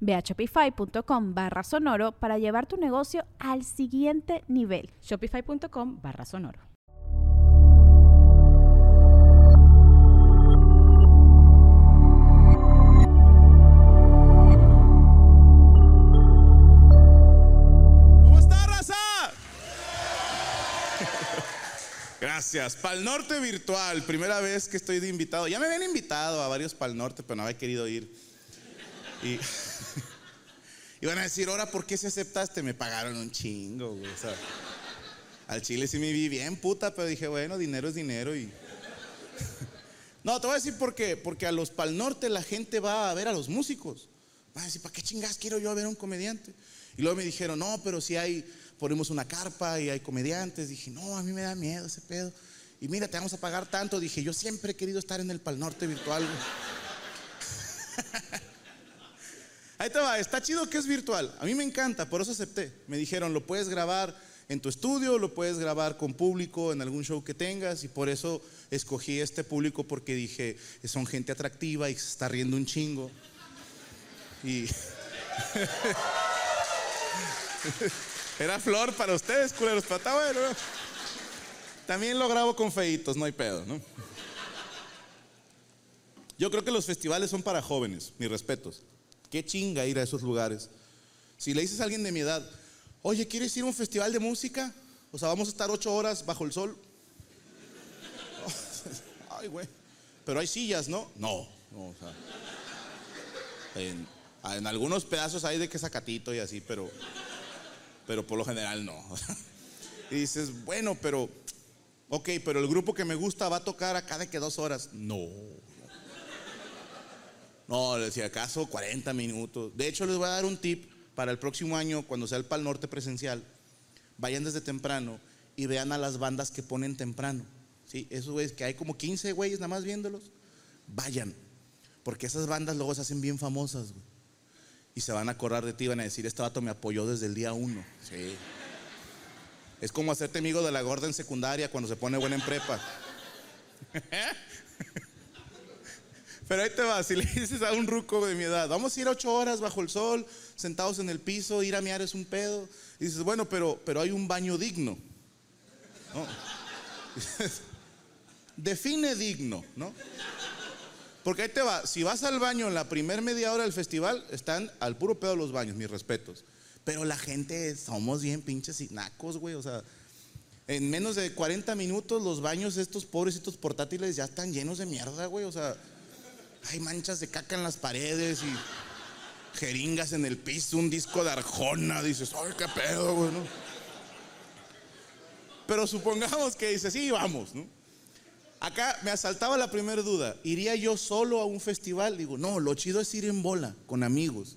Ve a shopify.com barra sonoro para llevar tu negocio al siguiente nivel. Shopify.com barra sonoro. ¿Cómo está, raza? Gracias. Pal Norte Virtual, primera vez que estoy de invitado. Ya me habían invitado a varios Pal Norte, pero no había querido ir. Y, van a decir, ahora, ¿por qué se aceptaste? Me pagaron un chingo, güey. Al chile sí me vi bien puta, pero dije, bueno, dinero es dinero y... No, te voy a decir por qué. Porque a los Pal Norte la gente va a ver a los músicos. Va a decir, ¿para qué chingas quiero yo ver a un comediante? Y luego me dijeron, no, pero si hay, ponemos una carpa y hay comediantes. Dije, no, a mí me da miedo ese pedo. Y mira, te vamos a pagar tanto. Dije, yo siempre he querido estar en el Pal Norte virtual. Ahí te va, está chido que es virtual. A mí me encanta, por eso acepté. Me dijeron, lo puedes grabar en tu estudio, lo puedes grabar con público en algún show que tengas y por eso escogí este público porque dije, son gente atractiva y se está riendo un chingo. Y era flor para ustedes, culeros, pero bueno. ¿no? También lo grabo con feitos, no hay pedo, ¿no? Yo creo que los festivales son para jóvenes, mis respetos. Qué chinga ir a esos lugares. Si le dices a alguien de mi edad, oye, ¿quieres ir a un festival de música? O sea, vamos a estar ocho horas bajo el sol. Ay, güey. Pero hay sillas, ¿no? No. en algunos pedazos hay de que sacatito y así, pero, pero por lo general no. Y dices, bueno, pero, ok, pero el grupo que me gusta va a tocar a cada que dos horas. No. No, le decía, acaso 40 minutos. De hecho, les voy a dar un tip para el próximo año, cuando sea el Pal Norte presencial. Vayan desde temprano y vean a las bandas que ponen temprano. ¿sí? Esos güeyes que hay como 15 güeyes nada más viéndolos. Vayan. Porque esas bandas luego se hacen bien famosas, güey. Y se van a acordar de ti, van a decir, este vato me apoyó desde el día uno. Sí. Es como hacerte amigo de la gorda en secundaria cuando se pone buena en prepa. Pero ahí te va, si le dices a un ruco de mi edad, vamos a ir ocho horas bajo el sol, sentados en el piso, ir a miar es un pedo. Dices, bueno, pero, pero hay un baño digno. ¿no? Define digno, ¿no? Porque ahí te va, si vas al baño en la primer media hora del festival, están al puro pedo los baños, mis respetos. Pero la gente, somos bien pinches y nacos, güey, o sea, en menos de 40 minutos los baños estos pobrecitos portátiles ya están llenos de mierda, güey, o sea, hay manchas de caca en las paredes y jeringas en el piso, un disco de arjona, dices, ay, qué pedo. Pero supongamos que dices, sí, vamos, ¿no? Acá me asaltaba la primera duda, ¿iría yo solo a un festival? Digo, no, lo chido es ir en bola, con amigos.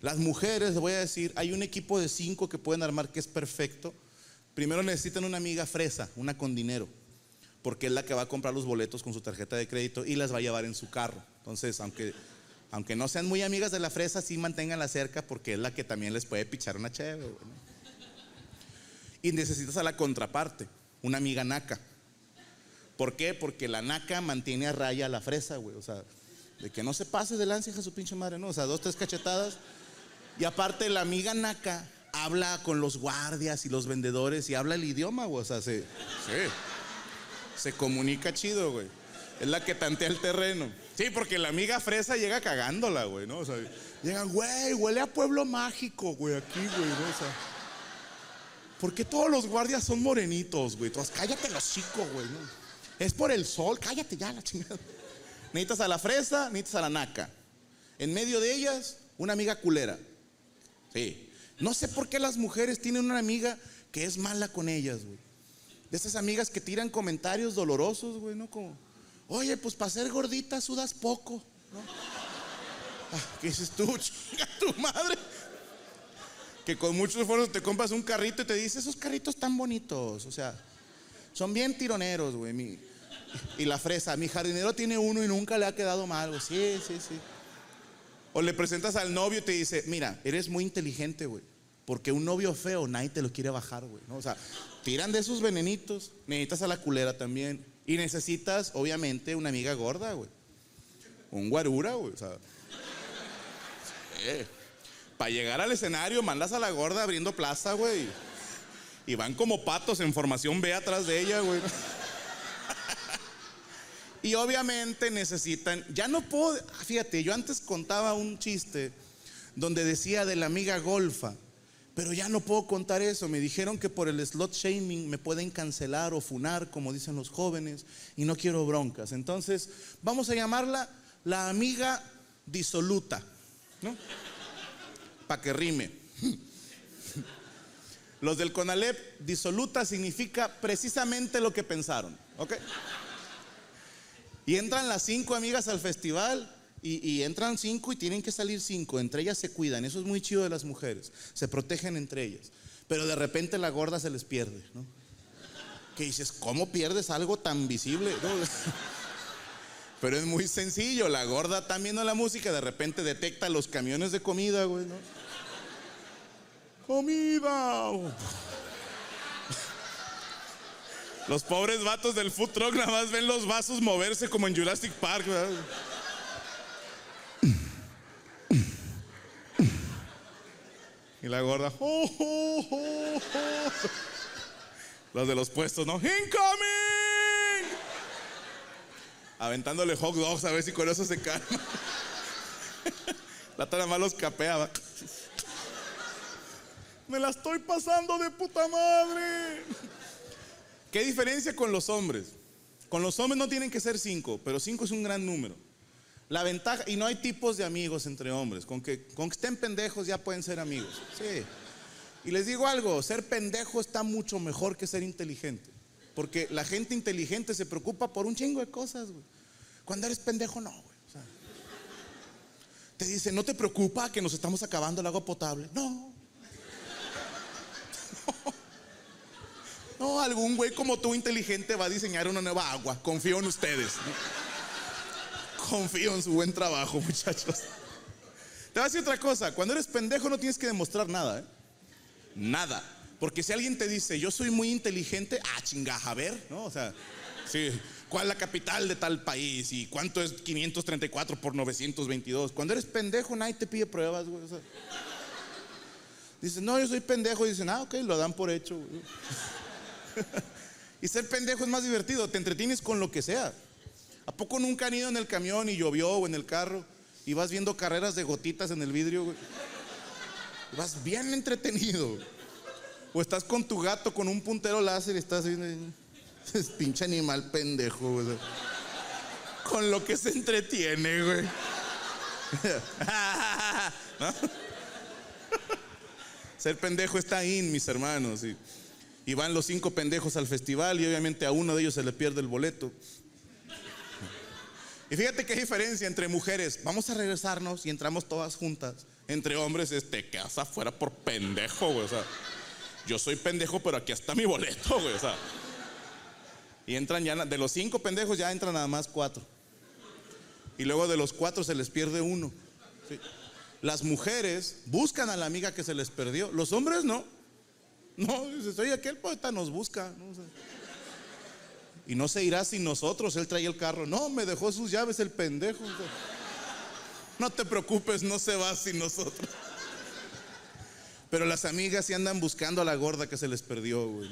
Las mujeres, les voy a decir, hay un equipo de cinco que pueden armar que es perfecto. Primero necesitan una amiga fresa, una con dinero, porque es la que va a comprar los boletos con su tarjeta de crédito y las va a llevar en su carro. Entonces, aunque, aunque no sean muy amigas de la fresa, sí manténganla cerca porque es la que también les puede pichar una chévere. ¿no? Y necesitas a la contraparte, una amiga naca. ¿Por qué? Porque la naca mantiene a raya a la fresa, güey. O sea, de que no se pase de lanza, hija su pinche madre, ¿no? O sea, dos, tres cachetadas. Y aparte, la amiga naca habla con los guardias y los vendedores y habla el idioma, güey. O sea, se, sí, se comunica chido, güey. Es la que tantea el terreno. Sí, porque la amiga fresa llega cagándola, güey, ¿no? O sea, llega, güey, huele a pueblo mágico, güey, aquí, güey, ¿no? O sea, ¿por qué todos los guardias son morenitos, güey? Todos, cállate los chicos, güey. ¿no? Es por el sol, cállate ya la chingada. Necesitas a la fresa, necesitas a la naca. En medio de ellas, una amiga culera. Sí. No sé por qué las mujeres tienen una amiga que es mala con ellas, güey. De esas amigas que tiran comentarios dolorosos, güey, ¿no? Como, oye, pues para ser gordita sudas poco, ¿no? Ah, ¿Qué dices tú, chinga tu madre? Que con mucho esfuerzo te compras un carrito y te dice, esos carritos tan bonitos, o sea, son bien tironeros, güey. Y la fresa, mi jardinero tiene uno y nunca le ha quedado mal, güey. Sí, sí, sí. O le presentas al novio y te dice, mira, eres muy inteligente, güey. Porque un novio feo nadie te lo quiere bajar, güey. ¿no? O sea, tiran de esos venenitos. Necesitas a la culera también. Y necesitas, obviamente, una amiga gorda, güey. Un guarura, güey. O sea. Para llegar al escenario, mandas a la gorda abriendo plaza, güey. Y van como patos en formación B atrás de ella, güey. Y obviamente necesitan, ya no puedo, fíjate, yo antes contaba un chiste donde decía de la amiga golfa, pero ya no puedo contar eso. Me dijeron que por el slot shaming me pueden cancelar o funar, como dicen los jóvenes, y no quiero broncas. Entonces, vamos a llamarla la amiga disoluta, ¿no? Para que rime. Los del CONALEP, disoluta significa precisamente lo que pensaron, ¿ok? Y entran las cinco amigas al festival y, entran cinco y tienen que salir cinco. Entre ellas se cuidan. Eso es muy chido de las mujeres. Se protegen entre ellas. Pero de repente la gorda se les pierde, ¿no? Que dices, ¿cómo pierdes algo tan visible? Pero es muy sencillo. La gorda está viendo la música, de repente detecta los camiones de comida, güey, ¿no? ¡Comida! Los pobres vatos del food truck nada más ven los vasos moverse como en Jurassic Park. ¿verdad? Y la gorda. "Oh, oh, oh, oh". Los de los puestos, ¿no? ¡Incoming! Aventándole hot dogs a ver si con eso se calma. La tana más los capeaba. Me la estoy pasando de puta madre. ¿Qué diferencia con los hombres? Con los hombres no tienen que ser cinco, pero cinco es un gran número. La ventaja, y no hay tipos de amigos entre hombres, con que, con que estén pendejos ya pueden ser amigos. Sí. Y les digo algo, ser pendejo está mucho mejor que ser inteligente. Porque la gente inteligente se preocupa por un chingo de cosas, güey. Cuando eres pendejo, no, güey. Te dice, no te preocupa que nos estamos acabando el agua potable. No. No, algún güey como tú inteligente va a diseñar una nueva agua. Confío en ustedes. Confío en su buen trabajo, muchachos. Te voy a decir otra cosa. Cuando eres pendejo no tienes que demostrar nada, ¿eh? Nada. Porque si alguien te dice, yo soy muy inteligente, ah, chinga, a ver, ¿no? O sea, sí, ¿cuál es la capital de tal país? ¿Y cuánto es 534 por 922? Cuando eres pendejo, nadie te pide pruebas, güey. Dicen, no, yo soy pendejo. Y dicen, ah, ok, lo dan por hecho. güey. y ser pendejo es más divertido, te entretienes con lo que sea. ¿A poco nunca han ido en el camión y llovió o en el carro y vas viendo carreras de gotitas en el vidrio, güey? Vas bien entretenido. O estás con tu gato con un puntero láser y estás viendo. Es pinche animal pendejo, güey. Con lo que se entretiene, güey. Ser pendejo está in, mis hermanos. Y, y van los cinco pendejos al festival y obviamente a uno de ellos se le pierde el boleto. Y fíjate qué diferencia entre mujeres. Vamos a regresarnos y entramos todas juntas. Entre hombres es te quedas afuera por pendejo, güey. O sea, yo soy pendejo, pero aquí está mi boleto, güey. O sea. Y entran ya, de los cinco pendejos ya entran nada más cuatro. Y luego de los cuatro se les pierde uno. Las mujeres buscan a la amiga que se les perdió. Los hombres no. No, dices, oye, aquel poeta nos busca. No. Y no se irá sin nosotros. Él traía el carro. No, me dejó sus llaves el pendejo. No te preocupes, no se va sin nosotros. Pero las amigas sí andan buscando a la gorda que se les perdió, güey.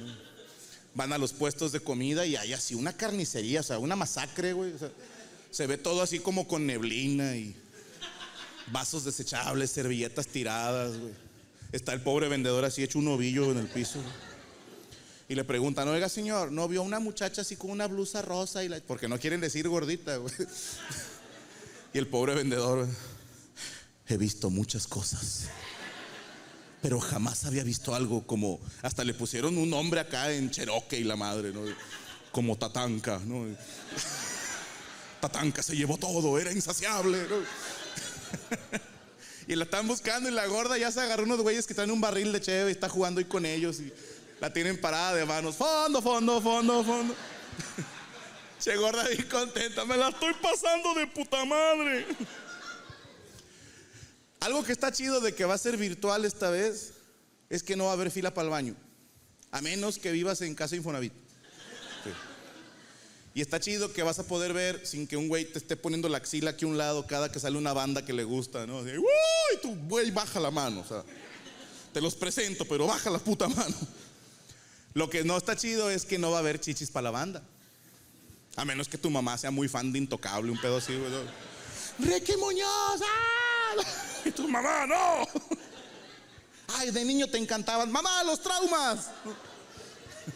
Van a los puestos de comida y hay así una carnicería, o sea, una masacre, güey. Se ve todo así como con neblina y vasos desechables, servilletas tiradas, güey. Está el pobre vendedor así hecho un ovillo en el piso. güey. Y le preguntan, oiga señor, ¿no vio una muchacha así con una blusa rosa? Y. Porque no quieren decir gordita, güey. Y el pobre vendedor, he visto muchas cosas. Pero jamás había visto algo como, hasta le pusieron un nombre acá en Cherokee y la madre, ¿no? Como Tatanka, ¿no? Tatanka se llevó todo, era insaciable. Y la están buscando y la gorda ya se agarró unos güeyes que traen un barril de cheve y está jugando ahí con ellos y la tienen parada de manos. Fondo, fondo, fondo, fondo. Gorda bien contenta, me la estoy pasando de puta madre. Algo que está chido de que va a ser virtual esta vez es que no va a haber fila para el baño. A menos que vivas en casa Infonavit. Y está chido que vas a poder ver sin que un güey te esté poniendo la axila aquí a un lado cada que sale una banda que le gusta, ¿no? Así. Tu güey baja la mano. Te los presento, pero baja la puta mano. Lo que no está chido es que no va a haber chichis para la banda. A menos que tu mamá sea muy fan de Intocable, un pedo así, güey. Ricky Muñoz, ¡ah! Y tu mamá, no. Ay, de niño te encantaban. Mamá, los traumas.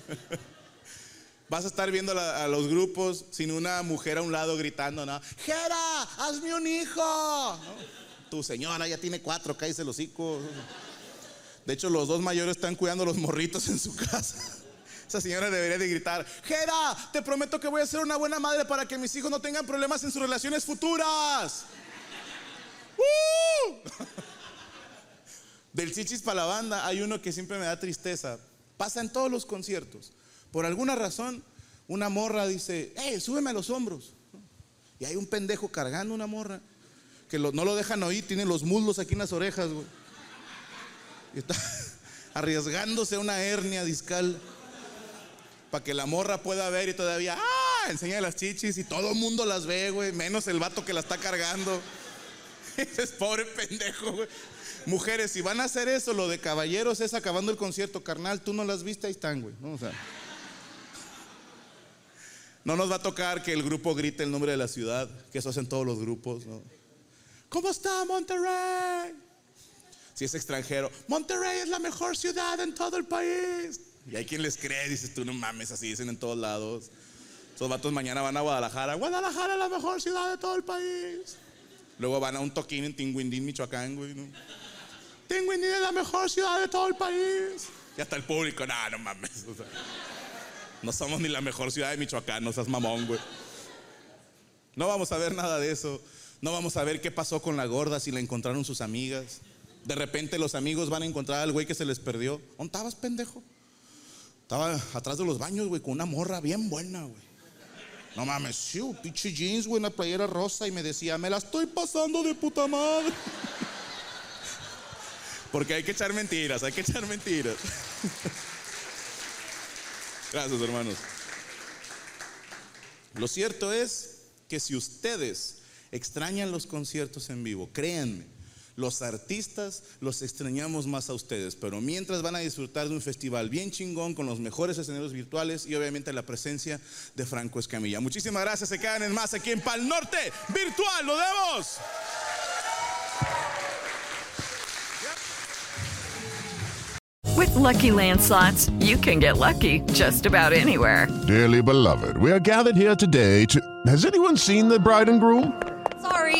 Vas a estar viendo a los grupos sin una mujer a un lado gritando, ¿no? Jera, hazme un hijo. Tu señora ya tiene cuatro, cállese los hijos. De hecho, los dos mayores están cuidando los morritos en su casa. Esa señora debería de gritar, Jera, te prometo que voy a ser una buena madre para que mis hijos no tengan problemas en sus relaciones futuras. ¡Uh! Del chichis para la banda hay uno que siempre me da tristeza. Pasa en todos los conciertos. Por alguna razón, una morra dice, hey, súbeme a los hombros. Y hay un pendejo cargando una morra que no lo dejan oír, tiene los muslos aquí en las orejas, güey. Y está arriesgándose una hernia discal para que la morra pueda ver y todavía, ah, enseña las chichis y todo el mundo las ve, güey, menos el vato que la está cargando. Ese es pobre pendejo, güey. Mujeres, si van a hacer eso, lo de caballeros es acabando el concierto, carnal, tú no las viste, ahí están, güey. ¿no? O sea, no nos va a tocar que el grupo grite el nombre de la ciudad, que eso hacen todos los grupos, ¿no? ¿Cómo está Monterrey? Si es extranjero, Monterrey es la mejor ciudad en todo el país. Y hay quien les cree, dices tú, no mames, así dicen en todos lados. Esos vatos mañana van a Guadalajara. Guadalajara es la mejor ciudad de todo el país. Luego van a un toquín en Tinguindín, Michoacán, güey. ¿no? Tinguindín es la mejor ciudad de todo el país. Y hasta el público, no, no mames. No somos ni la mejor ciudad de Michoacán, no seas mamón, güey. No vamos a ver nada de eso. No vamos a ver qué pasó con la gorda si la encontraron sus amigas. De repente los amigos van a encontrar al güey que se les perdió. ¿Dónde estabas, pendejo? Estaba atrás de los baños, güey, con una morra bien buena, güey. No mames, sí, pinche jeans, güey, una playera rosa y me decía, me la estoy pasando de puta madre. Porque hay que echar mentiras, hay que echar mentiras. Gracias, hermanos. Lo cierto es que si ustedes extrañan los conciertos en vivo, créanme, los artistas los extrañamos más a ustedes, pero mientras van a disfrutar de un festival bien chingón con los mejores escenarios virtuales y obviamente la presencia de Franco Escamilla. Muchísimas gracias, se quedan en más aquí en Pal Norte, virtual, lo vemos. With lucky landslots, you can get lucky just about anywhere. Dearly beloved, we are gathered here today to. Has anyone seen the bride and groom? Sorry,